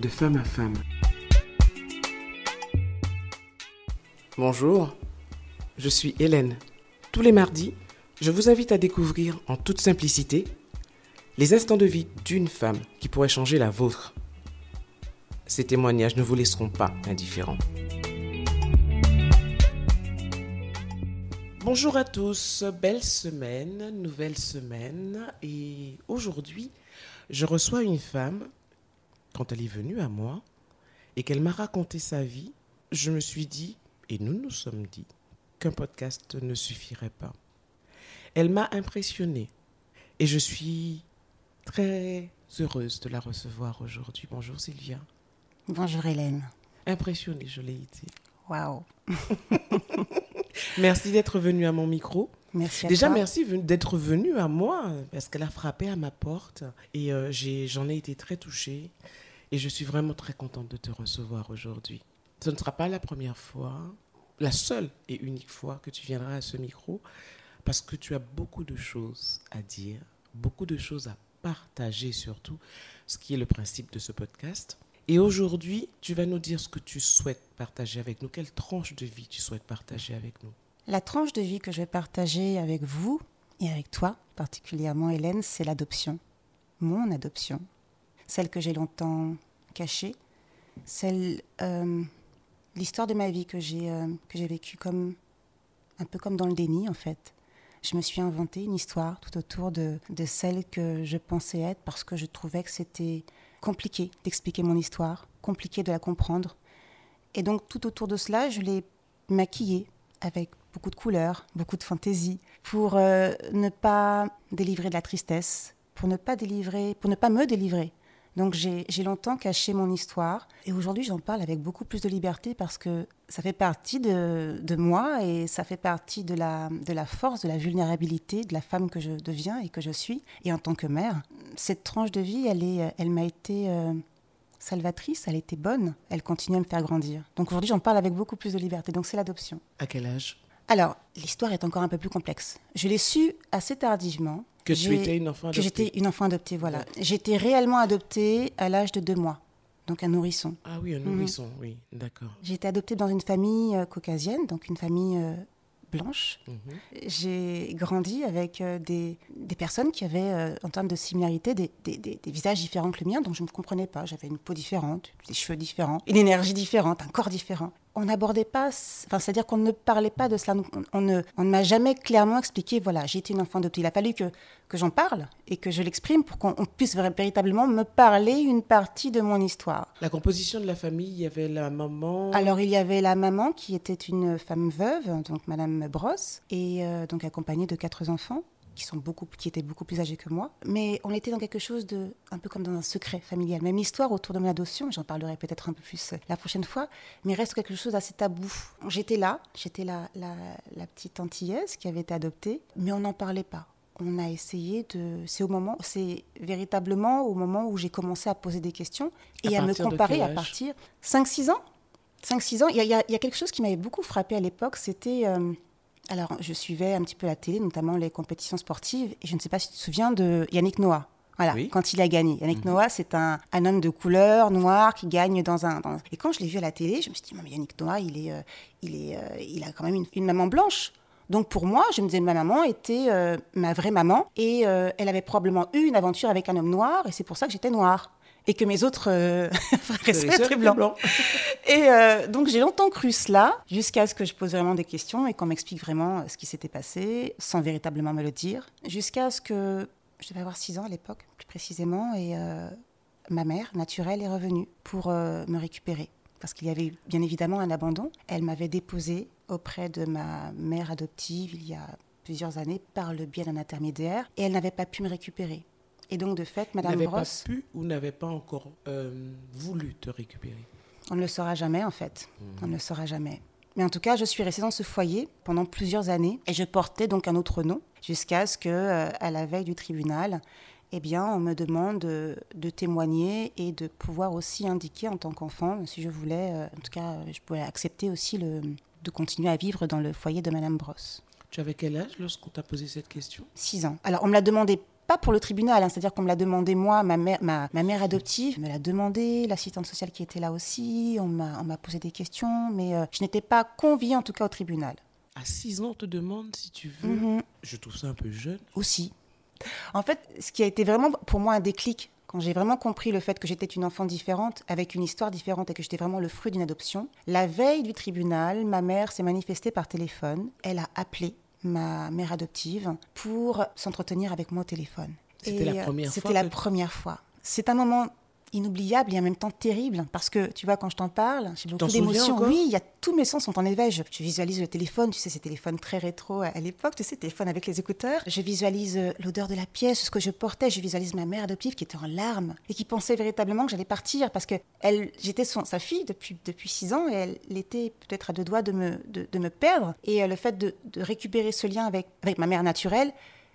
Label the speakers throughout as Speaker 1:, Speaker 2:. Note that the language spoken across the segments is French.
Speaker 1: de femme à femme. Bonjour, je suis Hélène. Tous les mardis, je vous invite à découvrir en toute simplicité les instants de vie d'une femme qui pourrait changer la vôtre. Ces témoignages ne vous laisseront pas indifférents. Bonjour à tous, belle semaine, nouvelle semaine et aujourd'hui je reçois une femme quand elle est venue à moi et qu'elle m'a raconté sa vie, je me suis dit, et nous nous sommes dit, qu'un podcast ne suffirait pas. Elle m'a impressionnée et je suis très heureuse de la recevoir aujourd'hui. Bonjour Sylvia.
Speaker 2: Bonjour Hélène.
Speaker 1: Impressionnée, je l'ai été.
Speaker 2: Waouh.
Speaker 1: merci d'être venue à mon micro.
Speaker 2: Merci à
Speaker 1: Déjà,
Speaker 2: toi.
Speaker 1: merci d'être venue à moi parce qu'elle a frappé à ma porte et euh, j'ai- j'en ai été très touchée et je suis vraiment très contente de te recevoir aujourd'hui. Ce ne sera pas la première fois, la seule et unique fois que tu viendras à ce micro parce que tu as beaucoup de choses à dire, beaucoup de choses à partager surtout, ce qui est le principe de ce podcast. Et aujourd'hui, tu vas nous dire ce que tu souhaites partager avec nous, quelle tranche de vie tu souhaites partager avec nous?
Speaker 2: La tranche de vie que je vais partager avec vous et avec toi, particulièrement Hélène, c'est l'adoption. Mon adoption. Celle que j'ai longtemps cachée. Celle, euh, l'histoire de ma vie que j'ai euh, que j'ai vécue comme un peu comme dans le déni en fait. Je me suis inventé une histoire tout autour de, de celle que je pensais être parce que je trouvais que c'était compliqué d'expliquer mon histoire, compliqué de la comprendre. Et donc tout autour de cela, je l'ai maquillée avec beaucoup de couleurs, beaucoup de fantaisie, pour euh, ne pas délivrer de la tristesse, pour ne pas délivrer, pour ne pas me délivrer. Donc j'ai longtemps caché mon histoire et aujourd'hui j'en parle avec beaucoup plus de liberté parce que ça fait partie de, de moi et ça fait partie de la, de la force, de la vulnérabilité de la femme que je deviens et que je suis. Et en tant que mère, cette tranche de vie, elle, est, elle m'a été euh, salvatrice, elle était bonne, elle continue à me faire grandir. Donc aujourd'hui j'en parle avec beaucoup plus de liberté. Donc c'est l'adoption.
Speaker 1: À quel âge?
Speaker 2: Alors, l'histoire est encore un peu plus complexe. Je l'ai su assez tardivement.
Speaker 1: Que tu étais une enfant
Speaker 2: Que
Speaker 1: adoptée.
Speaker 2: j'étais une enfant adoptée, voilà. J'étais réellement adoptée à l'âge de deux mois, donc un nourrisson.
Speaker 1: Ah oui, un
Speaker 2: Mhm.
Speaker 1: nourrisson, oui, d'accord.
Speaker 2: J'ai été adoptée dans une famille euh, caucasienne, donc une famille euh, blanche.
Speaker 1: Mhm.
Speaker 2: J'ai grandi avec euh, des, des personnes qui avaient, en termes de similarité, des, des- des- des visages différents que le mien, donc je ne me comprenais pas. J'avais une peau différente, des cheveux différents, une énergie différente, un corps différent. On n'abordait pas, enfin, c'est-à-dire qu'on ne parlait pas de cela. On, on ne, on ne m'a jamais clairement expliqué, voilà, été une enfant adoptée. Il a fallu que, que j'en parle et que je l'exprime pour qu'on on puisse véritablement me parler une partie de mon histoire.
Speaker 1: La composition de la famille, il y avait la maman.
Speaker 2: Alors il y avait la maman qui était une femme veuve, donc Madame Brosse, et euh, donc accompagnée de quatre enfants qui sont beaucoup, qui étaient beaucoup plus âgés que moi. Mais on était dans quelque chose de, un peu comme dans un secret familial. Même histoire autour de mon adoption, j'en parlerai peut-être un peu plus euh, la prochaine fois, mais reste quelque chose d'assez tabou. J'étais là, j'étais la, la, la petite antillaise qui avait été adoptée, mais on n'en parlait pas. On a essayé de. C'est au moment, c'est véritablement au moment où j'ai commencé à poser des questions et
Speaker 1: À
Speaker 2: à, me comparer à partir 5-6 ans. 5-6 ans, il y, a- il y a- il y a quelque chose qui m'avait beaucoup frappé à l'époque, c'était... euh, alors, je suivais un petit peu la télé, notamment les compétitions sportives, et je ne sais pas si tu te souviens de Yannick Noah. Voilà,
Speaker 1: Oui.
Speaker 2: quand il a gagné. Yannick Noah, c'est un, un homme de couleur, noir, qui gagne dans un... dans- Et quand je l'ai vu à la télé, je me suis dit, mais Yannick Noah, il, est, euh, il, est, euh, il a quand même une, une maman blanche. Donc pour moi, je me disais, ma maman était euh, ma vraie maman, et elle avait probablement eu une aventure avec un homme noir, et c'est pour ça que j'étais noire. Et que mes autres euh, frères et sœurs étaient blancs. Et euh, donc j'ai longtemps cru cela, jusqu'à ce que je pose vraiment des questions et qu'on m'explique vraiment ce qui s'était passé, sans véritablement me le dire. Jusqu'à ce que je devais avoir 6 ans à l'époque, plus précisément, et euh, ma mère naturelle est revenue pour euh, me récupérer. Parce qu'il y avait bien évidemment un abandon. Elle m'avait déposée auprès de ma mère adoptive il y a plusieurs années par le biais d'un intermédiaire et elle n'avait pas pu me récupérer. Et donc de fait, Madame
Speaker 1: N'avait
Speaker 2: Brosse...
Speaker 1: pas pu ou n'avait pas encore euh, voulu te récupérer.
Speaker 2: On ne le saura jamais, en fait. On ne le saura jamais. Mais en tout cas, je suis restée dans ce foyer pendant plusieurs années et je portais donc un autre nom jusqu'à ce que, euh, à la veille du tribunal, eh bien, on me demande de, de témoigner et de pouvoir aussi indiquer en tant qu'enfant, si je voulais, euh, en tout cas, je pouvais accepter aussi le, de continuer à vivre dans le foyer de Madame Brosse.
Speaker 1: Tu avais quel âge lorsqu'on t'a posé cette question?
Speaker 2: 6 ans. Alors, on me l'a demandé pas pour le tribunal, hein. c'est-à-dire qu'on me l'a demandé moi, ma mère, ma, ma mère adoptive me l'a demandé, l'assistante sociale qui était là aussi, on m'a posé des questions, mais euh, je n'étais pas conviée en tout cas au tribunal.
Speaker 1: À 6 ans, on te demande si tu veux.
Speaker 2: Mhm.
Speaker 1: Je trouve ça un peu jeune.
Speaker 2: Aussi. En fait, ce qui a été vraiment pour moi un déclic, quand j'ai vraiment compris le fait que j'étais une enfant différente, avec une histoire différente et que j'étais vraiment le fruit d'une adoption, la veille du tribunal, ma mère s'est manifestée par téléphone. Elle a appelé ma mère adoptive pour s'entretenir avec moi au téléphone.
Speaker 1: C'était la
Speaker 2: euh,
Speaker 1: première fois
Speaker 2: C'était la première fois. C'est un moment inoubliable et en même temps terrible. Parce que tu vois quand je t'en parle j'ai beaucoup d'émotions. oui il y a tous mes sens sont en éveil. Je, je visualise le téléphone tu sais ces téléphones très rétro à, à l'époque tu sais téléphone avec les écouteurs. Je visualise euh, l'odeur de la pièce ce que je portais. Je visualise ma mère adoptive qui était en larmes et qui pensait véritablement que j'allais partir parce que elle j'étais sa fille depuis depuis six ans et elle était peut-être à deux doigts de me de, de me perdre. Et euh, le fait de, de récupérer ce lien avec avec ma mère naturelle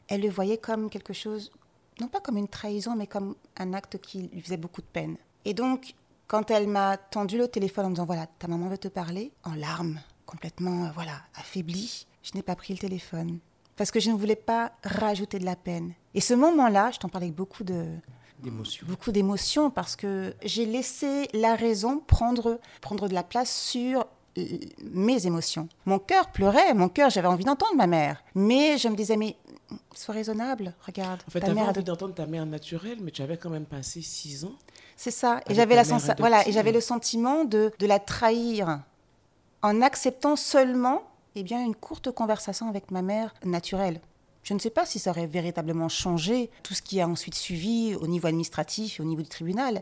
Speaker 2: elle le voyait comme quelque chose non pas comme une trahison, mais comme un acte qui lui faisait beaucoup de peine. Et donc, quand elle m'a tendu le téléphone en me disant, voilà, ta maman veut te parler, en larmes, complètement, euh, voilà, affaiblie, je n'ai pas pris le téléphone. Parce que je ne voulais pas rajouter de la peine. Et ce moment-là, je t'en parlais avec beaucoup de,
Speaker 1: D'émotion.
Speaker 2: beaucoup d'émotions parce que j'ai laissé la raison prendre, prendre de la place sur mes émotions. Mon cœur pleurait, mon cœur, j'avais envie d'entendre ma mère. Mais je me disais, mais sois raisonnable, regarde.
Speaker 1: En fait,
Speaker 2: ta
Speaker 1: tu avais
Speaker 2: mère
Speaker 1: d'entendre ta mère naturelle, mais tu avais quand même passé 6 ans.
Speaker 2: C'est ça. Et j'avais la voilà, et j'avais le sentiment de, de la trahir en acceptant seulement eh bien, une courte conversation avec ma mère naturelle. Je ne sais pas si ça aurait véritablement changé tout ce qui a ensuite suivi au niveau administratif et au niveau du tribunal,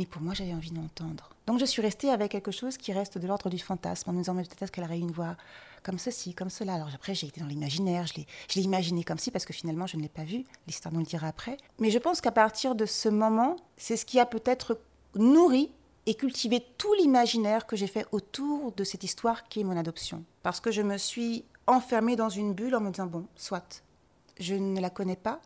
Speaker 2: mais pour moi, j'avais envie d'entendre. Donc je suis restée avec quelque chose qui reste de l'ordre du fantasme, en me disant mais peut-être qu'elle aurait une voix comme ceci, comme cela. Alors après, j'ai été dans l'imaginaire, je l'ai, imaginé comme si, parce que finalement, je ne l'ai pas vu. L'histoire nous le dira après. Mais je pense qu'à partir de ce moment, c'est ce qui a peut-être nourri et cultivé tout l'imaginaire que j'ai fait autour de cette histoire qui est mon adoption. Parce que je me suis enfermée dans une bulle en me disant, bon, soit, je ne la connais pas,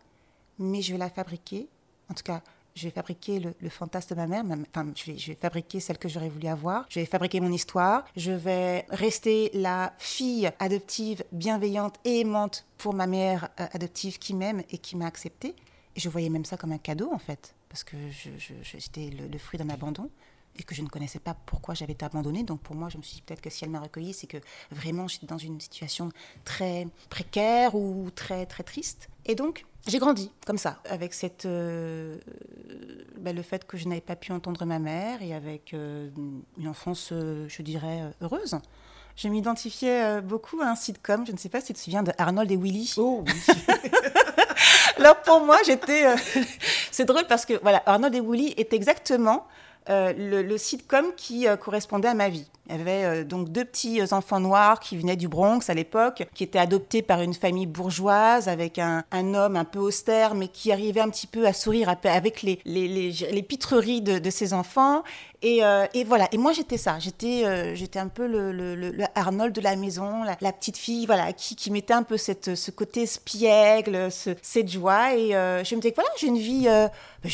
Speaker 2: mais je vais la fabriquer. En tout cas, je vais fabriquer le, fantasme de ma mère. Enfin, je vais, fabriquer celle que j'aurais voulu avoir. Je vais fabriquer mon histoire. Je vais rester la fille adoptive, bienveillante et aimante pour ma mère euh, adoptive qui m'aime et qui m'a acceptée. Et je voyais même ça comme un cadeau, en fait, parce que j'étais le, le fruit d'un abandon et que je ne connaissais pas pourquoi j'avais été abandonnée. Donc pour moi, je me suis dit peut-être que si elle m'a recueillie, c'est que vraiment j'étais dans une situation très précaire ou très très triste. Et donc j'ai grandi comme ça, avec cette, euh, ben, le fait que je n'avais pas pu entendre ma mère et avec euh, une enfance, euh, je dirais, heureuse. Je m'identifiais beaucoup à un sitcom, je ne sais pas si tu te souviens de Arnold et Willy.
Speaker 1: Oh oui.
Speaker 2: Alors pour moi, j'étais. c'est drôle parce que voilà, Arnold et Willy est exactement le, le sitcom qui correspondait à ma vie. Il y avait euh, donc deux petits euh, enfants noirs qui venaient du Bronx à l'époque, qui étaient adoptés par une famille bourgeoise avec un, un homme un peu austère, mais qui arrivait un petit peu à sourire avec les, les, les, pitreries de, ses enfants. Et, euh, et voilà. Et moi, j'étais ça. J'étais, un peu le, Arnold de la maison, la, petite fille, voilà, qui, qui mettait un peu cette, ce côté spiègle, ce- cette joie. Et je me disais que voilà, j'ai une vie,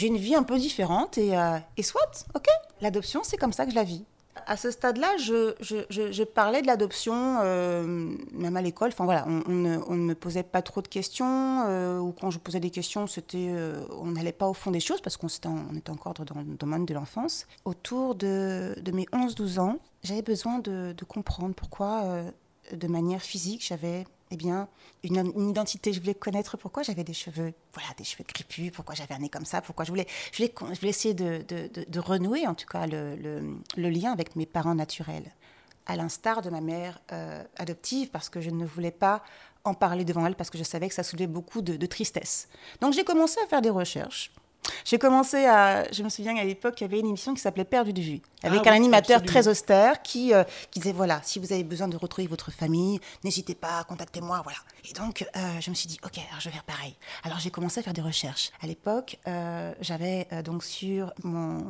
Speaker 2: une vie un peu différente. Et, et soit, ok. L'adoption, c'est comme ça que je la vis. À ce stade-là, je, parlais de l'adoption, euh, même à l'école. Enfin voilà, on, ne, me posait pas trop de questions, euh, ou quand je posais des questions, c'était, euh, on n'allait pas au fond des choses parce qu'on était, encore dans le domaine de l'enfance. Autour de, mes 11-12 ans, j'avais besoin de, comprendre pourquoi, de manière physique, j'avais eh bien, une, identité. Je voulais connaître pourquoi j'avais des cheveux, voilà, des cheveux crépus, pourquoi j'avais un nez comme ça, pourquoi je voulais, je voulais, je voulais essayer de, de- de- renouer, en tout cas, le, le- lien avec mes parents naturels, à l'instar de ma mère euh, adoptive, parce que je ne voulais pas en parler devant elle, parce que je savais que ça soulevait beaucoup de tristesse. Donc j'ai commencé à faire des recherches. J'ai commencé à. Je me souviens qu'à l'époque, il y avait une émission qui s'appelait Perdu de vue, avec
Speaker 1: Ah
Speaker 2: un
Speaker 1: oui,
Speaker 2: animateur
Speaker 1: absolument.
Speaker 2: très austère qui, euh, qui disait voilà, si vous avez besoin de retrouver votre famille, n'hésitez pas, contactez-moi, voilà. Et donc, euh, je me suis dit ok, alors je vais faire pareil. Alors j'ai commencé à faire des recherches. À l'époque, euh, j'avais donc sur mon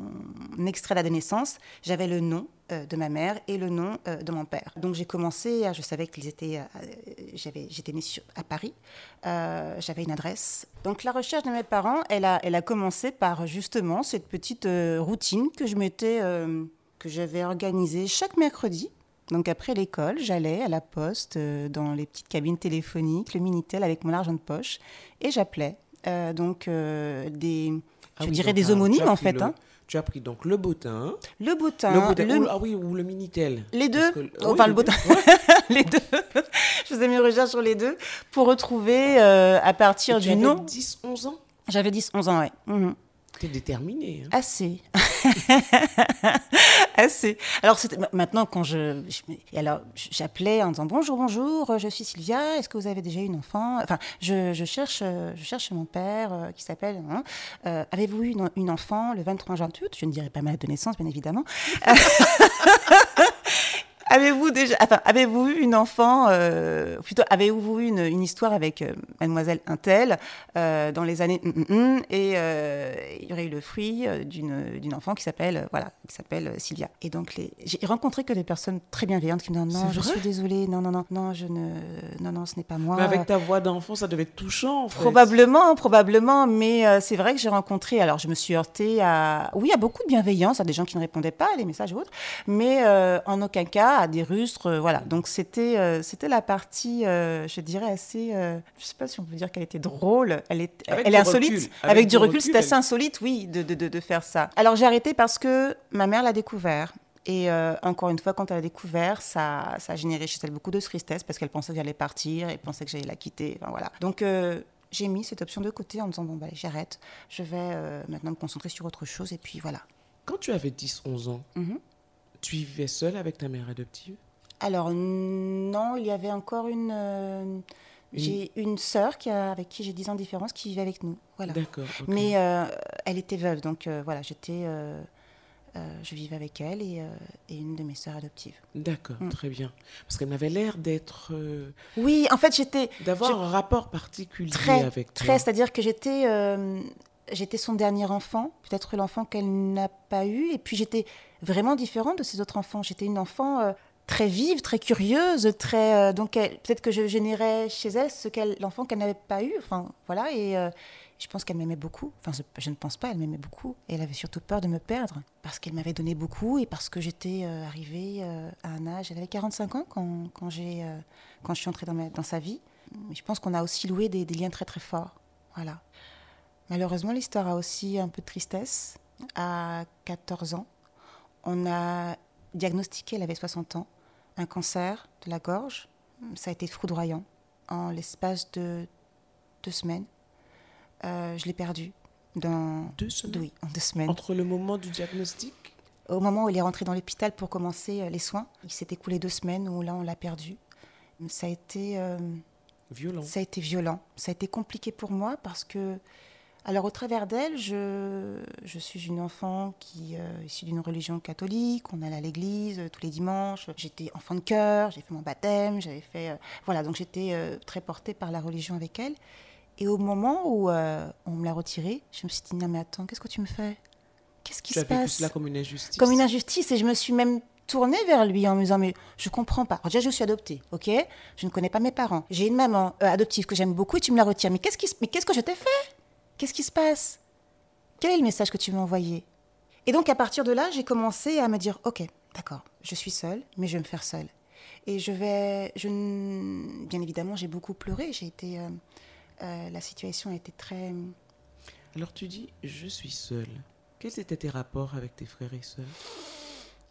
Speaker 2: extrait de naissance, j'avais le nom de ma mère et le nom euh, de mon père. Donc j'ai commencé, à- je savais qu'ils étaient, euh, j'avais, j'étais née sur- à Paris, Euh, j'avais une adresse. Donc la recherche de mes parents, elle a, elle a commencé par justement cette petite euh, routine que je m'étais, euh, que j'avais organisée chaque mercredi. Donc après l'école, j'allais à la poste, euh, dans les petites cabines téléphoniques, le Minitel avec mon argent de poche, et j'appelais euh, donc euh, des,
Speaker 1: Ah
Speaker 2: je
Speaker 1: oui,
Speaker 2: dirais
Speaker 1: donc,
Speaker 2: des
Speaker 1: ah,
Speaker 2: homonymes en fait.
Speaker 1: le-
Speaker 2: hein.
Speaker 1: Tu as pris donc le bottin,
Speaker 2: Le bottin,
Speaker 1: le ou, ah oui, ou le minitel.
Speaker 2: les deux,
Speaker 1: que-
Speaker 2: enfin
Speaker 1: oui,
Speaker 2: le
Speaker 1: Ouais.
Speaker 2: les deux. je faisais mes recherches sur les deux pour retrouver euh, à partir
Speaker 1: Et
Speaker 2: du
Speaker 1: avais
Speaker 2: nom.
Speaker 1: 10, 11 ans.
Speaker 2: J'avais 10, 11 ans, ouais. Mhm.
Speaker 1: T'es déterminé. hein.
Speaker 2: Assez. Assez. Alors, maintenant, quand je. alors, j'appelais en disant Bonjour, bonjour, je suis Sylvia, est-ce que vous avez déjà eu une enfant? Enfin, je, cherche, euh, je mon père euh, qui s'appelle. hein, euh, Avez-vous eu une, enfant le 23 juin Je ne dirais pas ma de naissance, bien évidemment. Avez-vous déjà, enfin, avez-vous eu une enfant, euh, plutôt, avez-vous eu une, une histoire avec euh, Mademoiselle Intel euh, dans les années hum, hum, et euh, il y aurait eu le fruit euh, d'une d'une enfant qui s'appelle voilà qui s'appelle Sylvia. Et donc les, j'ai rencontré que des personnes très bienveillantes qui me disent non, je suis désolée, non non non non je ne non non ce n'est pas moi.
Speaker 1: Mais avec ta voix d'enfant, ça devait être touchant. En fait.
Speaker 2: Probablement, probablement, mais euh, c'est vrai que j'ai rencontré. Alors, je me suis heurtée à, oui, à beaucoup de bienveillance, à des gens qui ne répondaient pas à les messages ou autres, mais euh, en aucun cas à des rustres, euh, voilà. Donc c'était, euh, c'était la partie, euh, je dirais assez, je sais pas si on peut dire qu'elle était drôle, elle est,
Speaker 1: Avec
Speaker 2: elle est insolite.
Speaker 1: recul,
Speaker 2: Avec,
Speaker 1: avec
Speaker 2: du recul,
Speaker 1: recul,
Speaker 2: c'est assez
Speaker 1: elle-
Speaker 2: insolite, oui, de, de, de, de faire ça. Alors j'ai arrêté parce que ma mère l'a découvert. Et euh, encore une fois, quand elle a découvert, ça, ça a généré chez elle beaucoup de tristesse parce qu'elle pensait que j'allais partir, elle pensait que j'allais la quitter. Enfin, voilà. Donc euh, j'ai mis cette option de côté en me disant bon, bah, j'arrête. Je vais euh, maintenant me concentrer sur autre chose. Et puis voilà.
Speaker 1: Quand tu avais 10, 11 ans,
Speaker 2: Mhm.
Speaker 1: Tu vivais seule avec ta mère adoptive?
Speaker 2: Alors non, il y avait encore une. euh, J'ai une sœur qui a- avec qui j'ai 10 ans de différence qui vivait avec nous. Voilà.
Speaker 1: D'accord.
Speaker 2: Mais euh, elle était veuve, donc euh, voilà, j'étais, je vivais avec elle et, et une de mes sœurs adoptives.
Speaker 1: D'accord,
Speaker 2: Mm.
Speaker 1: très bien. Parce qu'elle avait l'air d'être.
Speaker 2: Oui, en fait, j'étais
Speaker 1: d'avoir
Speaker 2: Je-
Speaker 1: un rapport particulier
Speaker 2: très,
Speaker 1: avec toi.
Speaker 2: très, c'est-à-dire que j'étais, j'étais son dernier enfant, peut-être l'enfant qu'elle n'a pas eu, et puis j'étais vraiment différente de ses autres enfants. J'étais une enfant euh, très vive, très curieuse, très, euh, donc peut-être que je générais chez elle ce qu'elle, l'enfant qu'elle n'avait pas eu. Enfin, voilà, et euh, je pense qu'elle m'aimait beaucoup. Enfin, je, ne pense pas, elle m'aimait beaucoup. Et elle avait surtout peur de me perdre parce qu'elle m'avait donné beaucoup et parce que j'étais arrivée à un âge. Elle avait 45 ans quand, quand, j'ai, quand je suis entrée dans sa vie. Mais je pense qu'on a aussi loué des, des liens très très forts. Voilà. Malheureusement, l'histoire a aussi un peu de tristesse. À 14 ans, on a diagnostiqué, elle avait 60 ans, un cancer de la gorge. Ça a été foudroyant. En l'espace de deux semaines, euh, je l'ai perdu. Dans...
Speaker 1: Deux semaines
Speaker 2: Oui, en deux semaines.
Speaker 1: Entre le moment du diagnostic
Speaker 2: Au moment où il est rentré dans l'hôpital pour commencer euh, les soins, il s'est écoulé deux semaines où là, on l'a perdu. Ça a été... euh,
Speaker 1: violent.
Speaker 2: ça a été violent. Ça a été compliqué pour moi parce que, alors au travers d'elle, je, je suis une enfant qui euh, issue d'une religion catholique. On allait à l'église euh, tous les dimanches. J'étais enfant de cœur. J'ai fait mon baptême. J'avais fait, euh, voilà, donc j'étais euh, très portée par la religion avec elle. Et au moment où on me l'a retirée, je me suis dit non mais attends, qu'est-ce que tu me fais? Qu'est-ce qui
Speaker 1: Tu
Speaker 2: se
Speaker 1: as vécu
Speaker 2: passe?
Speaker 1: cela comme une injustice.
Speaker 2: comme une injustice et je me suis même tournée vers lui en me disant mais je comprends pas. Alors déjà je suis adoptée, ok? Je ne connais pas mes parents. J'ai une maman adoptive que j'aime beaucoup et tu me la retires. Mais qu'est-ce qui mais qu'est-ce que je t'ai fait? Qu'est-ce qui se passe? Quel est le message que tu m'as envoyé Et donc à partir de là j'ai commencé à me dire ok d'accord je suis seule mais je vais me faire seule. Et je vais je bien évidemment j'ai beaucoup pleuré j'ai été euh, euh, la situation a été très
Speaker 1: Alors tu dis, je suis seule. Quels étaient tes rapports avec tes frères et sœurs?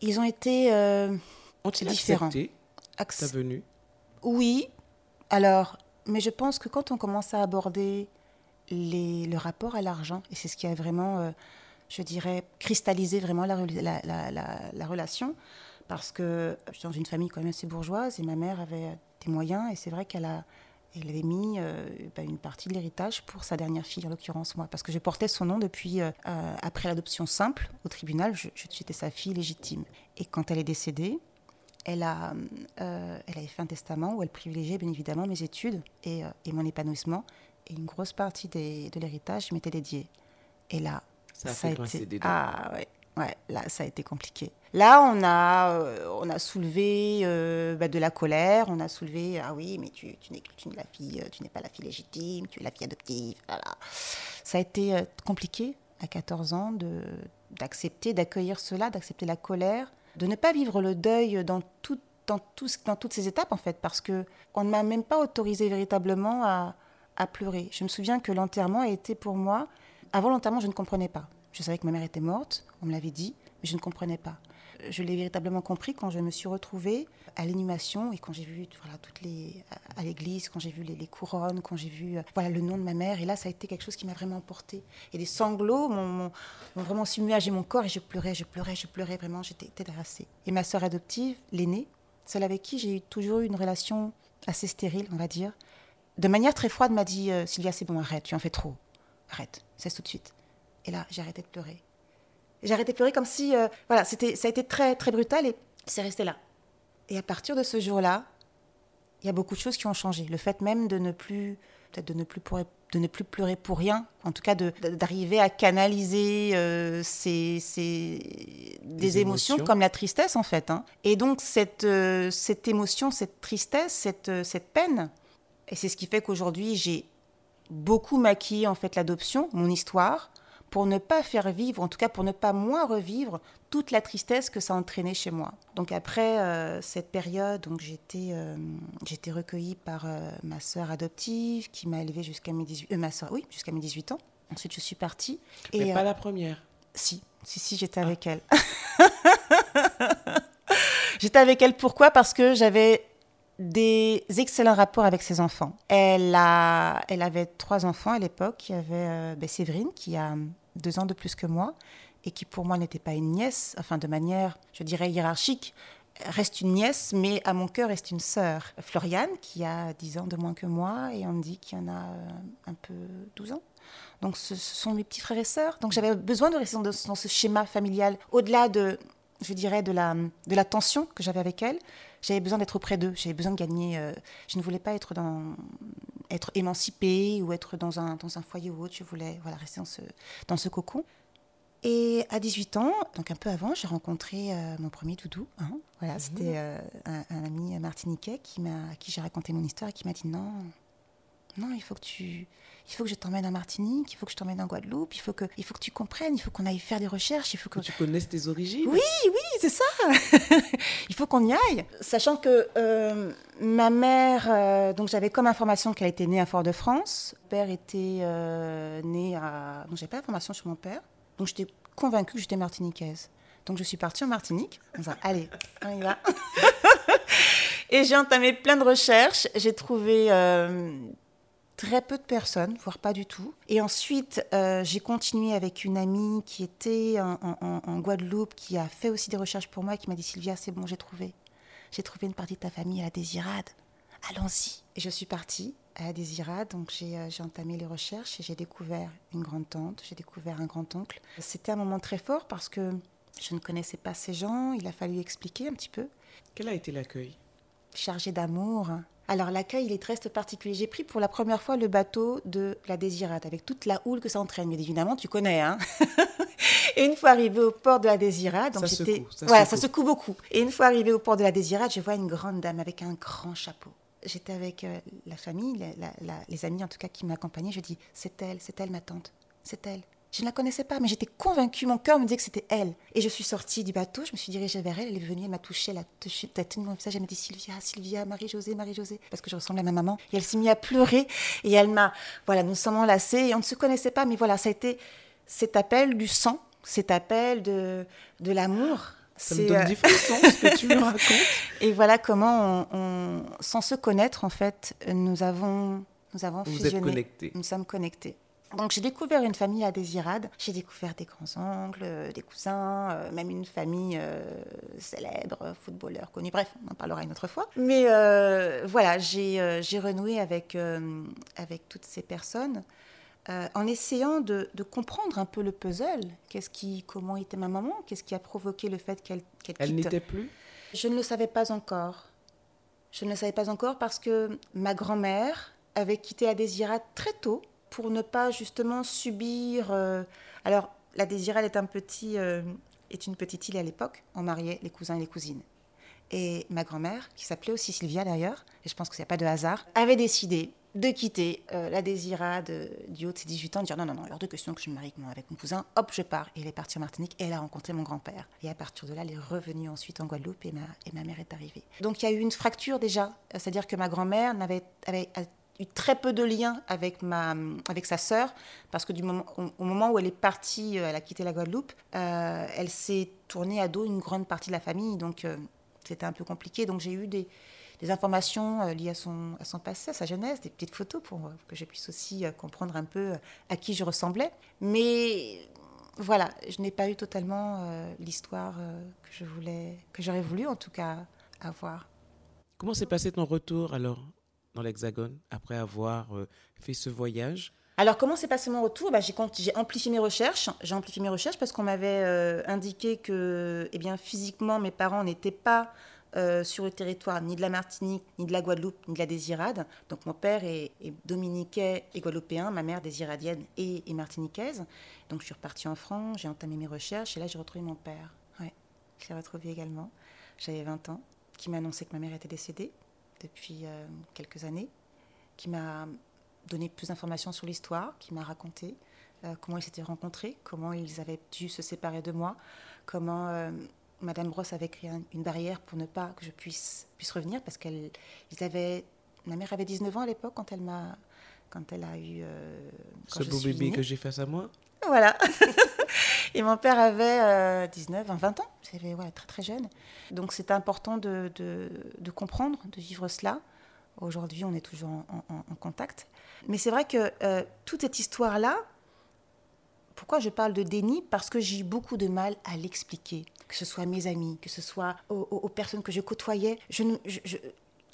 Speaker 2: Ils ont été euh,
Speaker 1: Ont-ils
Speaker 2: Différents.
Speaker 1: accepté
Speaker 2: acc-
Speaker 1: ta venue?
Speaker 2: Oui, alors, mais je pense que quand on commence à aborder le rapport à l'argent, et c'est ce qui a vraiment, euh, je dirais, cristallisé vraiment la, rela- la, la- la- la relation, parce que je suis dans une famille quand même assez bourgeoise, et ma mère avait des moyens, et c'est vrai qu'elle a, elle avait mis euh, bah, une partie de l'héritage pour sa dernière fille, en l'occurrence moi, parce que je portais son nom depuis, euh, euh, après l'adoption simple au tribunal, j'étais sa fille légitime. Et quand elle est décédée, elle, a, euh, elle avait fait un testament où elle privilégiait bien évidemment mes études et, euh, et mon épanouissement. Et une grosse partie des- de l'héritage m'était dédiée. Et là,
Speaker 1: Ça a fait grincer des dents.
Speaker 2: Ah ouais, ouais, là, ça a été compliqué. Là, on a, euh, on a soulevé euh, bah, de la colère, on a soulevé, ah oui, mais tu, tu n'es tu n'es la fille, euh, tu n'es pas la fille légitime, tu es la fille adoptive. Voilà. Ça a été euh, compliqué à 14 ans de d'accepter, d'accueillir cela, d'accepter la colère, de ne pas vivre le deuil dans tout, dans, tout, dans toutes ces étapes en fait, parce que on ne m'a même pas autorisé véritablement à, à pleurer. Je me souviens que l'enterrement a été pour moi. Avant l'enterrement, je ne comprenais pas. Je savais que ma mère était morte, on me l'avait dit, mais je ne comprenais pas. Je l'ai véritablement compris quand je me suis retrouvée à l'inhumation et quand j'ai vu toutes les, à l'église, quand j'ai vu les, couronnes, quand j'ai vu euh, voilà, le nom de ma mère. Et là, ça a été quelque chose qui m'a vraiment porté. Et des sanglots m'ont vraiment submergé mon corps et je pleurais, je pleurais, je pleurais vraiment. J'étais terrassée. Et ma sœur adoptive, l'aînée, celle avec qui j'ai toujours eu une relation assez stérile, on va dire, de manière très froide, m'a dit euh, Sylvia, c'est bon, arrête, tu en fais trop. Arrête, cesse tout de suite. Et là, j'ai arrêté de pleurer. J'ai arrêté de pleurer comme si, euh, voilà, c'était, ça a été très, très brutal et c'est resté là. Et à partir de ce jour-là, il y a beaucoup de choses qui ont changé. Le fait même de ne plus, peut-être de ne plus pleurer, de ne plus pleurer pour rien, en tout cas d'arriver à canaliser euh, ces, des, émotions, comme la tristesse en fait. Hein. Et donc cette, euh, cette émotion, cette tristesse, cette, cette peine, et c'est ce qui fait qu'aujourd'hui j'ai beaucoup maquillé en fait l'adoption, mon histoire, pour ne pas faire vivre, en tout cas pour ne pas moins revivre toute la tristesse que ça entraînait chez moi. Donc après euh, cette période, donc j'étais euh, j'étais recueillie par euh, ma sœur adoptive qui m'a élevée jusqu'à mes 18 ma oui, jusqu'à mes 18 ans. Ensuite, je suis partie
Speaker 1: Mais pas la première.
Speaker 2: Si, si si, j'étais avec elle. j'étais avec elle pourquoi? Parce que j'avais des excellents rapports avec ses enfants. Elle, a, elle avait trois enfants à l'époque. Il y avait ben, Séverine qui a deux ans de plus que moi et qui pour moi n'était pas une nièce, enfin de manière, je dirais, hiérarchique, reste une nièce, mais à mon cœur reste une sœur. Floriane, qui a 10 ans de moins que moi, et on dit qu'il y en a euh, un peu 12 ans. Donc ce, sont mes petits frères et sœurs. Donc j'avais besoin de rester dans, ce schéma familial, au-delà de, je dirais, de la, de la tension que j'avais avec elle. J'avais besoin d'être auprès d'eux, j'avais besoin de gagner. Euh, je ne voulais pas être dans être émancipée ou être dans un, dans un foyer ou autre. Je voulais voilà, rester dans ce, dans ce cocon. Et à 18 ans, donc un peu avant, j'ai rencontré euh, mon premier doudou. Hein. Voilà, mhm. c'était euh, un, ami martiniquais qui m'a, à qui j'ai raconté mon histoire et qui m'a dit non, non, il faut que tu, il faut que je t'emmène en Martinique, il faut que je t'emmène en Guadeloupe, il faut que, il faut que tu comprennes, il faut qu'on aille faire des recherches, il faut que...
Speaker 1: tu connaisses tes origines.
Speaker 2: Oui, oui, c'est ça. faut qu'on y aille, sachant que euh, ma mère, donc j'avais comme information qu'elle était née à Fort-de-France. Père était né à, donc j'avais pas d'information sur mon père. Donc j'étais convaincue que j'étais martiniquaise. Donc je suis partie en Martinique. allez, on y va. et j'ai entamé plein de recherches. J'ai trouvé euh, très peu de personnes, voire pas du tout. Et ensuite, euh, j'ai continué avec une amie qui était en, Guadeloupe, qui a fait aussi des recherches pour moi, et qui m'a dit Sylvia, c'est bon, j'ai trouvé. J'ai trouvé une partie de ta famille à la Désirade. Allons-y. Et je suis partie à Désira. Donc euh, j'ai entamé les recherches et j'ai découvert une grande-tante, j'ai découvert un grand-oncle. C'était un moment très fort parce que je ne connaissais pas ces gens, il a fallu expliquer un petit peu.
Speaker 1: Quel a été l'accueil?
Speaker 2: Chargé d'amour. Alors l'accueil, il est très particulier. J'ai pris pour la première fois le bateau de la Désirade, avec toute la houle que ça entraîne. Mais évidemment, tu connais, hein Et une fois arrivé au port de la Désirade, donc
Speaker 1: ça secoue,
Speaker 2: ça, ouais, ça secoue beaucoup. Et une fois arrivé au port de la Désirade, je vois une grande dame avec un grand chapeau j'étais avec euh, la famille, les amis en tout cas qui m'accompagnaient. Je dis c'est elle, c'est elle ma tante, c'est elle. Je ne la connaissais pas, mais j'étais convaincue, mon cœur me disait que c'était elle. Et je suis sortie du bateau, je me suis dirigée vers elle, elle est venue, elle m'a touchée, elle a tenu mon visage, elle m'a dit Sylvia, Sylvia, Marie-Josée, Marie-Josée, parce que je ressemblais à ma maman. Et elle s'est mise à pleurer, et elle m'a, voilà, nous sommes enlacés, et on ne se connaissait pas, mais voilà, ça a été cet appel du sang, cet appel de, de l'amour,
Speaker 1: ça me donne euh, ce que tu me racontes.
Speaker 2: Et voilà comment, on, sans se connaître, en fait, nous avons, nous avons
Speaker 1: Vous
Speaker 2: fusionné.
Speaker 1: Êtes connectés.
Speaker 2: Nous sommes connectés. Donc j'ai découvert une famille à Désirade, j'ai découvert des grands-oncles, euh, des cousins, euh, même une famille célèbre, footballeur connu, bref, on en parlera une autre fois. Mais voilà, j'ai renoué avec, avec toutes ces personnes euh, en essayant de, comprendre un peu le puzzle. Qu'est-ce qui, comment était ma maman? Qu'est-ce qui a provoqué le fait qu'elle qu
Speaker 1: Elle n'était plus?
Speaker 2: Je ne le savais pas encore. Je ne le savais pas encore parce que ma grand-mère avait quitté Adésira très tôt pour ne pas justement subir. Euh, alors, la Désirade est un petit, euh, est une petite île à l'époque. On mariait les cousins et les cousines. Et ma grand-mère, qui s'appelait aussi Sylvia d'ailleurs, et je pense n'y a pas de hasard, avait décidé de quitter euh, la Désirade du haut de ses 18 ans, de dire non, non, non, hors de question que je me marie avec mon cousin, hop, je pars. Et elle est partie en Martinique et elle a rencontré mon grand-père. Et à partir de là, elle est revenue ensuite en Guadeloupe et ma, et ma mère est arrivée. Donc il y a eu une fracture déjà, c'est-à-dire que ma grand-mère avait, avait eu très peu de liens avec, ma, avec sa sœur, parce que du moment, au, moment où elle est partie, elle a quitté la Guadeloupe, elle s'est tournée à dos une grande partie de la famille, donc c'était un peu compliqué. Donc j'ai eu des, informations euh, liées à son, à son passé, à sa jeunesse, des petites photos pour euh, que je puisse aussi euh, comprendre un peu à qui je ressemblais. Mais voilà, je n'ai pas eu totalement l'histoire que que j'aurais voulu en tout cas avoir.
Speaker 1: Comment s'est passé ton retour alors? Dans l'Hexagone après avoir fait ce voyage
Speaker 2: alors, comment s'est passé mon retour? Bah, J'ai amplifié mes recherches. J'ai amplifié mes recherches parce qu'on m'avait indiqué que, eh bien, physiquement, mes parents n'étaient pas euh, sur le territoire ni de la Martinique, ni de la Guadeloupe, ni de la Désirade. Donc mon père est, dominiquais et guadeloupéen, ma mère désiradienne et, martiniquaise. Donc je suis repartie en France, j'ai entamé mes recherches et là j'ai retrouvé mon père. Ouais, je l'ai retrouvé également. J'avais 20 ans, qui m'a annoncé que ma mère était décédée depuis euh, quelques années, qui m'a donné plus d'informations sur l'histoire, qui m'a raconté euh, comment ils s'étaient rencontrés, comment ils avaient dû se séparer de moi, comment Madame Brosse avait créé une barrière pour ne pas que je puisse, puisse revenir parce qu'elle, avaient, ma mère avait 19 ans à l'époque quand elle m'a, quand elle a eu. Euh,
Speaker 1: Ce beau bébé que j'ai face à moi.
Speaker 2: Voilà. Et mon père avait 19, 20 ans. C'était ouais, très très jeune. Donc c'était important de, comprendre, de vivre cela. Aujourd'hui, on est toujours en, contact. Mais c'est vrai que euh, toute cette histoire-là, pourquoi je parle de déni? Parce que j'ai beaucoup de mal à l'expliquer, que ce soit à mes amis, que ce soit aux, personnes que je côtoyais.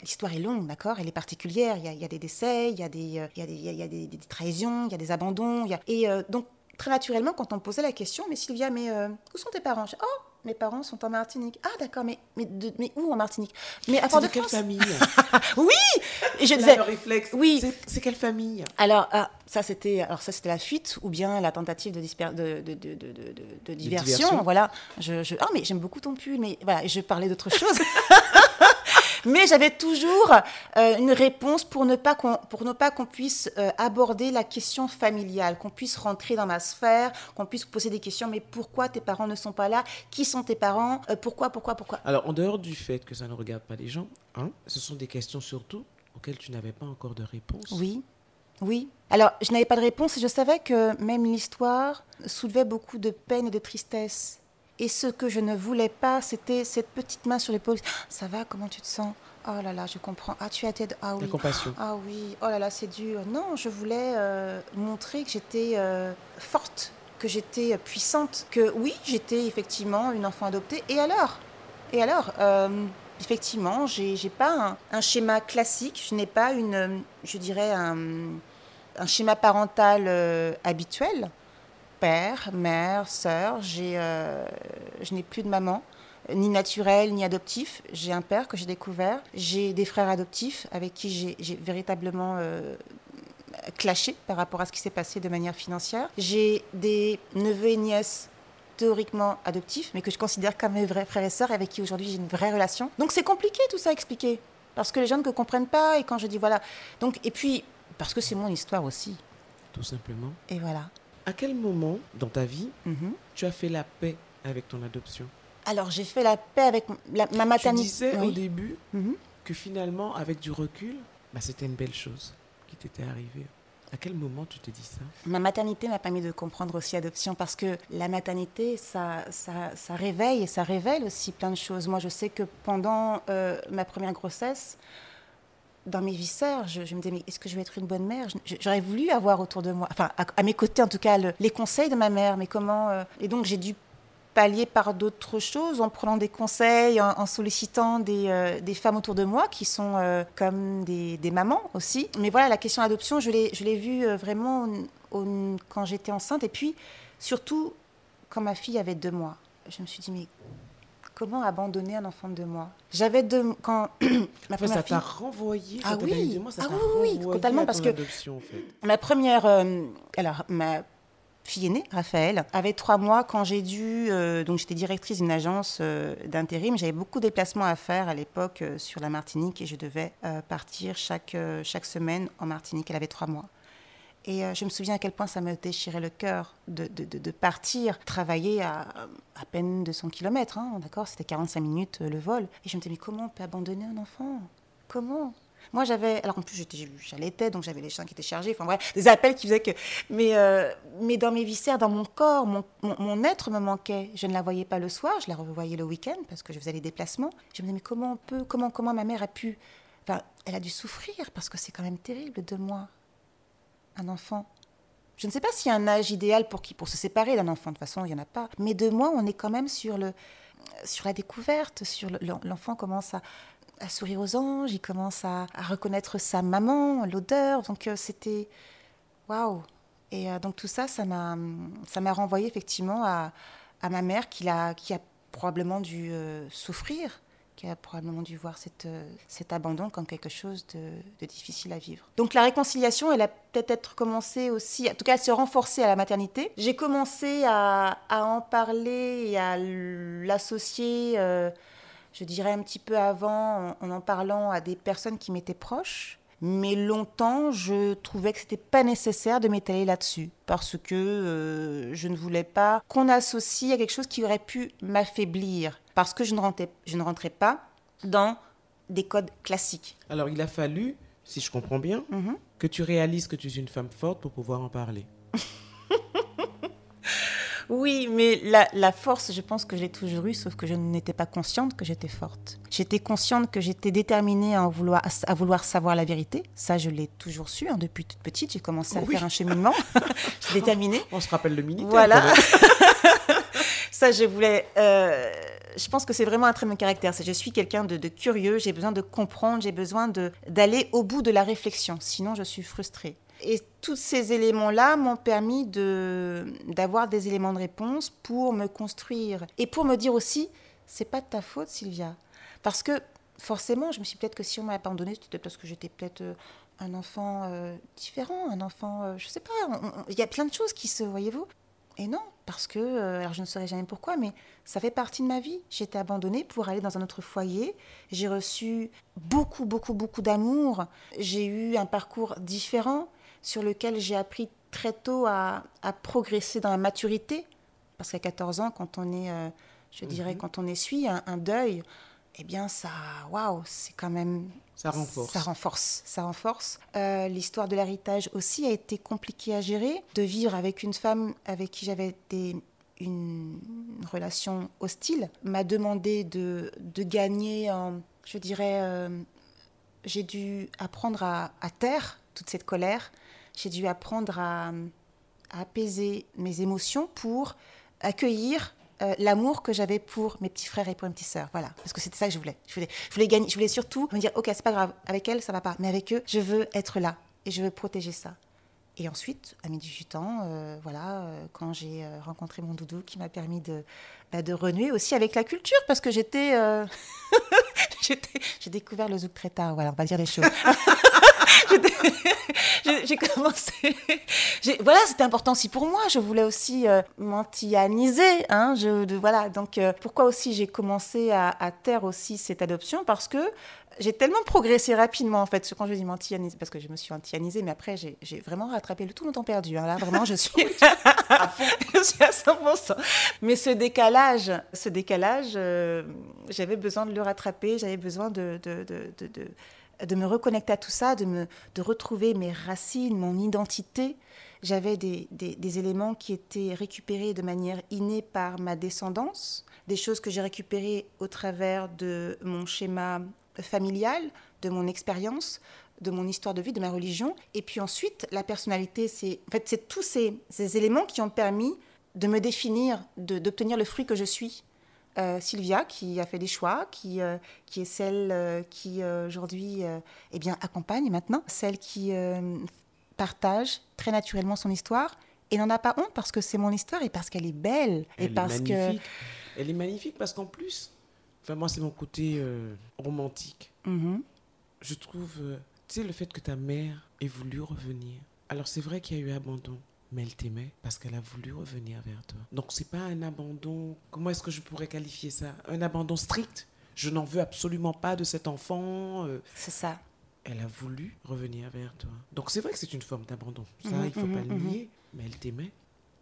Speaker 2: L'histoire est longue, d'accord? Elle est particulière. Il y, a, des décès, il y a des, il y a des, trahisons, il y a des abandons. Et euh, donc, très naturellement, quand on me posait la question, mais Sylvia, mais euh, où sont tes parents? Oh, mes parents sont en Martinique. Ah d'accord, mais, mais, mais où en Martinique?
Speaker 1: Mais à de, quelle famille?
Speaker 2: Oui Et je disais.
Speaker 1: réflexe. Oui. C'est quelle famille?
Speaker 2: Alors ah, ça c'était alors ça c'était la fuite ou bien la tentative de, de, de, de, de, diversion. Voilà. Je, je... Ah mais j'aime beaucoup ton pull, mais voilà, je parlais d'autre chose. Mais j'avais toujours euh, une réponse pour ne pas qu'on, pour ne pas qu'on puisse euh, aborder la question familiale, qu'on puisse rentrer dans ma sphère, qu'on puisse poser des questions. Mais pourquoi tes parents ne sont pas là? Qui sont tes parents? Euh, Pourquoi Pourquoi Pourquoi?
Speaker 1: Alors, en dehors du fait que ça ne regarde pas les gens, hein, ce sont des questions surtout auxquelles tu n'avais pas encore de réponse.
Speaker 2: Oui. Oui. Alors, je n'avais pas de réponse et je savais que même l'histoire soulevait beaucoup de peine et de tristesse. Et ce que je ne voulais pas, c'était cette petite main sur l'épaule. Ça va, comment tu te sens? Oh là là, je comprends. Ah, tu as été... Ah oui.
Speaker 1: La compassion.
Speaker 2: Ah oui, oh là là, c'est dur. Non, je voulais euh, montrer que j'étais euh, forte, que j'étais puissante, que oui, j'étais effectivement une enfant adoptée. Et alors? Et alors euh, Effectivement, j'ai pas un, schéma classique. Je n'ai pas une, je dirais, un, un schéma parental habituel père, mère, sœur. Euh, je n'ai plus de maman, ni naturelle, ni adoptif. J'ai un père que j'ai découvert. J'ai des frères adoptifs avec qui j'ai véritablement euh, clashé par rapport à ce qui s'est passé de manière financière. J'ai des neveux et nièces théoriquement adoptifs, mais que je considère comme mes vrais frères et sœurs, avec qui aujourd'hui j'ai une vraie relation. Donc c'est compliqué tout ça à expliquer, parce que les gens ne comprennent pas, et quand je dis voilà. Donc, et puis, parce que c'est mon histoire aussi.
Speaker 1: Tout simplement.
Speaker 2: Et voilà.
Speaker 1: À quel moment dans ta vie mhm. tu as fait la paix avec ton adoption?
Speaker 2: Alors j'ai fait la paix avec ma maternité.
Speaker 1: Tu disais au début mhm. que finalement, avec du recul, bah, c'était une belle chose qui t'était arrivée. À quel moment tu te dis ça?
Speaker 2: Ma maternité m'a permis de comprendre aussi l'adoption parce que la maternité, ça, ça, ça, réveille et ça révèle aussi plein de choses. Moi, je sais que pendant euh, ma première grossesse, dans mes viscères, je, me disais, mais est-ce que je vais être une bonne mère? J'aurais voulu avoir autour de moi, enfin, à, mes côtés en tout cas, les conseils de ma mère, mais comment euh, Et donc, j'ai dû pallier par d'autres choses, en prenant des conseils, en, sollicitant des, euh, des, femmes autour de moi qui sont euh, comme des, des, mamans aussi. Mais voilà, la question d'adoption, je l'ai vue vraiment quand j'étais enceinte, et puis surtout quand ma fille avait deux mois. Je me suis dit, mais comment abandonner un enfant de deux mois? J'avais deux quand
Speaker 1: ma première ça t'a renvoyé
Speaker 2: ah oui, mois, ça ah oui, oui, totalement parce que en fait. ma première euh, alors ma fille aînée, Raphaël, avait trois mois quand j'ai dû. Euh, donc, j'étais directrice d'une agence euh, d'intérim. J'avais beaucoup de déplacements à faire à l'époque sur la Martinique et je devais partir chaque, chaque semaine en Martinique. Elle avait trois mois. Et euh, je me souviens à quel point ça me déchirait le cœur de, de, partir travailler à à peine 200 km, hein, d'accord C'était 45 minutes euh, le vol. Et je me disais, mais comment on peut abandonner un enfant? Comment? Moi, j'avais. Alors, en plus, j'allaitais, donc j'avais les seins qui étaient chargés. Enfin, bref, des appels qui faisaient que. Mais, euh, mais dans mes viscères, dans mon corps, mon, mon, être me manquait. Je ne la voyais pas le soir, je la revoyais le week-end parce que je faisais les déplacements. Je me disais, mais comment on peut. Comment, comment ma mère a pu. Enfin, elle a dû souffrir parce que c'est quand même terrible, de moi. Un enfant. Je ne sais pas s'il y a un âge idéal pour, qui, pour se séparer d'un enfant, de toute façon, il n'y en a pas. Mais de moi, on est quand même sur, le, sur la découverte, sur l'enfant commence à, sourire aux anges, il commence à, reconnaître sa maman, l'odeur. Donc euh, c'était waouh. Et euh, donc tout ça, ça m'a, ça m'a renvoyé effectivement à, à ma mère qui, a, qui a probablement dû euh, souffrir, qui a probablement dû voir cette, cet abandon comme quelque chose de, difficile à vivre. Donc la réconciliation, elle a peut-être commencé aussi, en tout cas à se renforcer à la maternité. J'ai commencé à, en parler et à l'associer je dirais un petit peu avant, en, en parlant à des personnes qui m'étaient proches. Mais longtemps, je trouvais que c'était pas nécessaire de m'étaler là-dessus parce que euh, je ne voulais pas qu'on associe à quelque chose qui aurait pu m'affaiblir parce que je ne, rentrais, je ne rentrais pas dans des codes classiques.
Speaker 1: Alors il a fallu, si je comprends bien, mhm. que tu réalises que tu es une femme forte pour pouvoir en parler.
Speaker 2: Oui, mais la, force, je pense que j'ai toujours eu, sauf que je n'étais pas consciente que j'étais forte. J'étais consciente que j'étais déterminée à vouloir, à vouloir savoir la vérité. Ça, je l'ai toujours su. Hein, depuis toute petite, j'ai commencé à faire un cheminement. je suis déterminée.
Speaker 1: On se rappelle le militaire.
Speaker 2: Voilà. Ça, je voulais. Euh, je pense que c'est vraiment un trait de mon caractère. Je suis quelqu'un de, curieux, j'ai besoin de comprendre, j'ai besoin d'aller au bout de la réflexion. Sinon, je suis frustrée. Et tous ces éléments-là m'ont permis d'avoir des éléments de réponse pour me construire et pour me dire aussi, c'est pas de ta faute, Sylvia. Parce que forcément, je me suis peut-être que si on m'a abandonnée, c'était parce que j'étais peut-être euh, un enfant euh, différent, un enfant, euh, je sais pas. Il y a plein de choses qui se, voyez-vous. Et non, parce que, alors je ne saurais jamais pourquoi, mais ça fait partie de ma vie. J'ai été abandonnée pour aller dans un autre foyer. J'ai reçu beaucoup, beaucoup, beaucoup d'amour. J'ai eu un parcours différent sur lequel j'ai appris très tôt à, progresser dans la maturité. Parce qu'à 14 ans, quand on est, euh, je dirais, mhm. quand on essuie un, un, deuil, eh bien, ça, waouh, c'est quand même.
Speaker 1: Ça renforce.
Speaker 2: Ça renforce. Ça renforce. Euh, l'histoire de l'héritage aussi a été compliquée à gérer. De vivre avec une femme avec qui j'avais des, une relation hostile m'a demandé de, de gagner, je dirais, euh, j'ai dû apprendre à, à taire toute cette colère, j'ai dû apprendre à, apaiser mes émotions pour accueillir euh, l'amour que j'avais pour mes petits frères et pour mes petites sœurs. Voilà, parce que c'était ça que je voulais. Je voulais, je voulais gagner, je voulais surtout me dire, ok, c'est pas grave, avec elle ça va pas, mais avec eux, je veux être là et je veux protéger ça. Et ensuite, à mes 18 ans, euh, voilà, euh, quand j'ai rencontré mon doudou qui m'a permis de, bah, de renouer aussi avec la culture, parce que j'étais, j'ai découvert le zouk très tard, voilà, on va dire les choses. j'ai commencé. Voilà, c'était important aussi pour moi. Je voulais aussi euh, m'antianiser. Hein, je, de, voilà, donc euh, pourquoi aussi j'ai commencé à, à, taire aussi cette adoption? Parce que j'ai tellement progressé rapidement en fait. Quand je dis m'antianiser, parce que je me suis antianisée, mais après j'ai vraiment rattrapé le tout mon temps perdu. Hein. Là, vraiment, je suis, à je suis à 100%. Mais ce décalage, ce décalage, euh, j'avais besoin de le rattraper. J'avais besoin de, de, de, de de me reconnecter à tout ça, de, me, de retrouver mes racines, mon identité. J'avais des, des, éléments qui étaient récupérés de manière innée par ma descendance, des choses que j'ai récupérées au travers de mon schéma familial, de mon expérience, de mon histoire de vie, de ma religion. Et puis ensuite, la personnalité, c'est en fait, tous ces, ces éléments qui ont permis de me définir, d'obtenir le fruit que je suis. Euh, Sylvia qui a fait des choix, qui, euh, qui est celle euh, qui aujourd'hui eh bien, accompagne maintenant, celle qui partage très naturellement son histoire et n'en a pas honte parce que c'est mon histoire et parce qu'elle est belle.
Speaker 1: Elle
Speaker 2: et parce
Speaker 1: est magnifique. Que... Elle est magnifique parce qu'en plus, enfin moi c'est mon côté romantique. Mm-hmm. Je trouve, tu sais, le fait que ta mère ait voulu revenir. Alors c'est vrai qu'il y a eu abandon mais elle t'aimait parce qu'elle a voulu revenir vers toi. Donc c'est pas un abandon, comment est-ce que je pourrais qualifier ça? Un abandon strict? Je n'en veux absolument pas de cet enfant. Euh.
Speaker 2: c'est ça.
Speaker 1: Elle a voulu revenir vers toi. Donc c'est vrai que c'est une forme d'abandon. Ça, mhm, il faut pas le mhm, nier, mhm. mais elle t'aimait.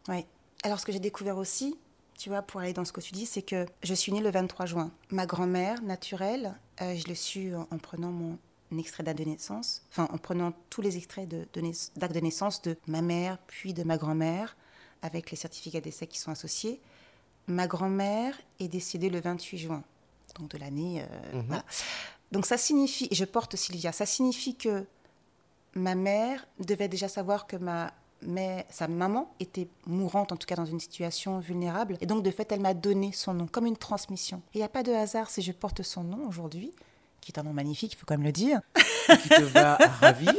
Speaker 2: Oui. Alors ce que j'ai découvert aussi, tu vois, pour aller dans ce que tu dis, c'est que je suis née le 23 juin. Ma grand-mère naturelle, euh, je l'ai su en, prenant mon extrait d'acte de naissance, enfin en prenant tous les extraits d'actes de, de, naissance de ma mère, puis de ma grand-mère, avec les certificats d'essai qui sont associés. Ma grand-mère est décédée le 28 juin, donc de l'année. Euh, mhm. Donc ça signifie, et je porte Sylvia, ça signifie que ma mère devait déjà savoir que ma mais sa maman était mourante, en tout cas dans une situation vulnérable. Et donc, de fait, elle m'a donné son nom, comme une transmission. Il n'y a pas de hasard si je porte son nom aujourd'hui, qui est un nom magnifique, il faut quand même le dire.
Speaker 1: qui te va ravir.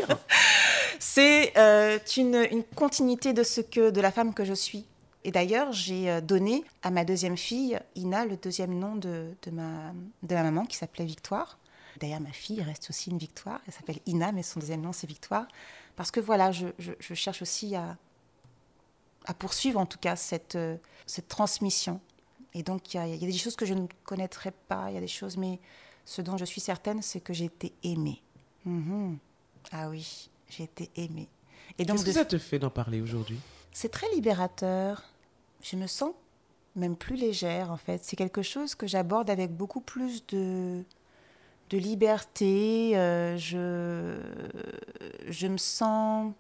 Speaker 2: C'est euh, une, une, continuité de ce que, de la femme que je suis. Et d'ailleurs, j'ai euh, donné à ma deuxième fille, Ina, le deuxième nom de, de, ma, de ma maman, qui s'appelait Victoire. D'ailleurs, ma fille reste aussi une Victoire. Elle s'appelle Ina, mais son deuxième nom, c'est Victoire. Parce que voilà, je, je, cherche aussi à, à, poursuivre, en tout cas, cette, euh, cette transmission. Et donc, il y, y, a des choses que je ne connaîtrais pas, il y a des choses, mais ce dont je suis certaine, c'est que j'ai été aimée. Mhm. Ah oui, j'ai été aimée.
Speaker 1: Qu'est-ce que ça te fait d'en parler aujourd'hui?
Speaker 2: C'est très libérateur. Je me sens même plus légère en fait. C'est quelque chose que j'aborde avec beaucoup plus de, de liberté. Euh, je, je me sens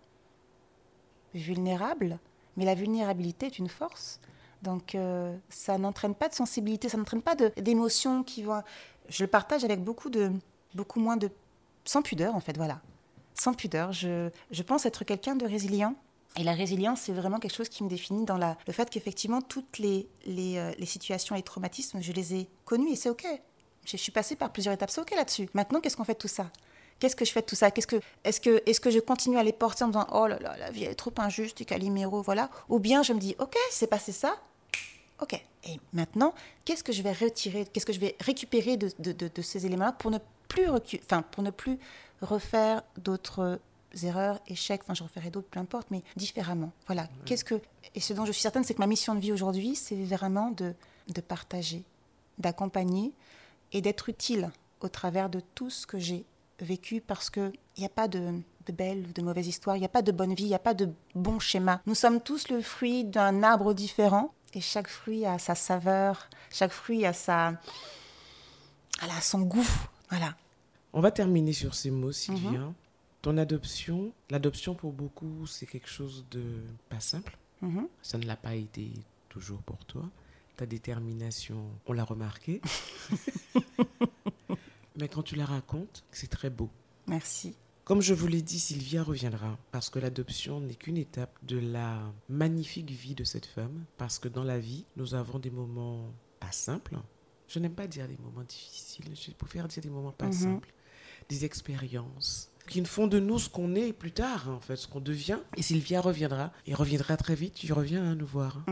Speaker 2: vulnérable, mais la vulnérabilité est une force. Donc euh, ça n'entraîne pas de sensibilité, ça n'entraîne pas d'émotions qui vont. Je le partage avec beaucoup de beaucoup moins de sans pudeur en fait, voilà. Sans pudeur, je, je pense être quelqu'un de résilient et la résilience, c'est vraiment quelque chose qui me définit dans la, le fait qu'effectivement, toutes les, les, euh, les, situations et traumatismes, je les ai connus et c'est OK. Je suis passée par plusieurs étapes, c'est OK là-dessus. Maintenant, qu'est-ce qu'on fait de tout ça? Qu'est-ce que je fais de tout ça? Qu'est-ce que, Est-ce que, est que je continue à les porter en me disant Oh là là, la vie est trop injuste, et Calimero, voilà? Ou bien je me dis OK, c'est passé ça, OK. Et maintenant, qu'est-ce que je vais retirer Qu'est-ce que je vais récupérer de, de, de, de ces éléments-là pour ne plus, enfin, pour ne plus refaire d'autres erreurs, échecs, enfin je referai d'autres, peu importe, mais différemment. Voilà. Qu'est-ce que et ce dont je suis certaine, c'est que ma mission de vie aujourd'hui, c'est vraiment de, de partager, d'accompagner et d'être utile au travers de tout ce que j'ai vécu, parce que il n'y a pas de, de belles ou de mauvaises histoires, il n'y a pas de bonne vie, il n'y a pas de bon schéma. Nous sommes tous le fruit d'un arbre différent et chaque fruit a sa saveur, chaque fruit a sa, a son goût. Voilà.
Speaker 1: On va terminer sur ces mots, Sylvia. Mm ton adoption, l'adoption pour beaucoup, c'est quelque chose de pas simple. Mhm. Ça ne l'a pas été toujours pour toi. Ta détermination, on l'a remarqué. Mais quand tu la racontes, c'est très beau.
Speaker 2: Merci.
Speaker 1: Comme je vous l'ai dit, Sylvia reviendra parce que l'adoption n'est qu'une étape de la magnifique vie de cette femme. Parce que dans la vie, nous avons des moments pas simples. Je n'aime pas dire des moments difficiles, je préfère dire des moments pas mhm. simples, des expériences, qui ne font de nous ce qu'on est plus tard, en fait, ce qu'on devient. Et Sylvia reviendra. Et reviendra très vite. Tu reviens hein, nous voir.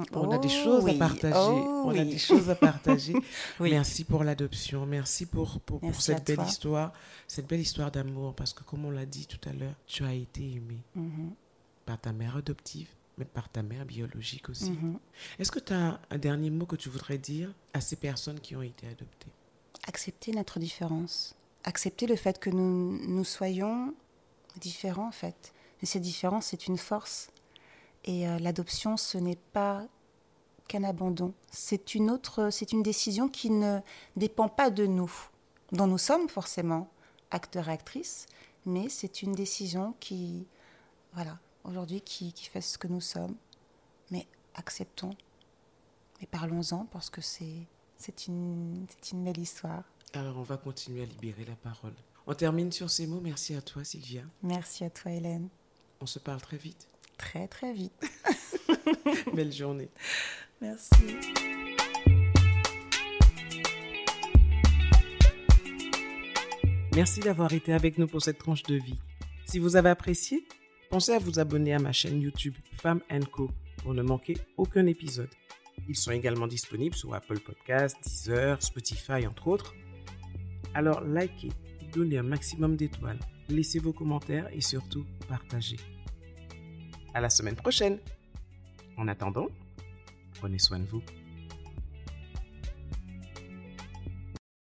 Speaker 2: Mmh.
Speaker 1: on a des oh choses à partager. Oh on a des choses à partager. Merci pour l'adoption. Merci pour, pour, cette belle histoire. Cette belle histoire d'amour. Parce que, comme on l'a dit tout à l'heure, tu as été aimé mmh. par ta mère adoptive mais par ta mère biologique aussi. Mmh. Est-ce que tu as un dernier mot que tu voudrais dire à ces personnes qui ont été adoptées?
Speaker 2: Accepter notre différence accepter le fait que nous, nous soyons différents en fait. Et cette différence, c'est une force. Et euh, l'adoption, ce n'est pas qu'un abandon. C'est une autre, c'est une décision qui ne dépend pas de nous, dont nous sommes forcément acteurs et actrices, mais c'est une décision qui, voilà, aujourd'hui, qui, qui fait ce que nous sommes. Mais acceptons et parlons-en parce que c'est, c'est une, c'est une belle histoire.
Speaker 1: Alors, on va continuer à libérer la parole. On termine sur ces mots. Merci à toi, Sylvia.
Speaker 2: Merci à toi, Hélène.
Speaker 1: On se parle très vite.
Speaker 2: Très, très vite.
Speaker 1: Belle journée.
Speaker 2: Merci.
Speaker 1: Merci d'avoir été avec nous pour cette tranche de vie. Si vous avez apprécié, pensez à vous abonner à ma chaîne YouTube Femme Co pour ne manquer aucun épisode. Ils sont également disponibles sur Apple Podcasts, Deezer, Spotify, entre autres. Alors likez, donnez un maximum d'étoiles, laissez vos commentaires et surtout partagez. À la semaine prochaine. En attendant, prenez soin de vous.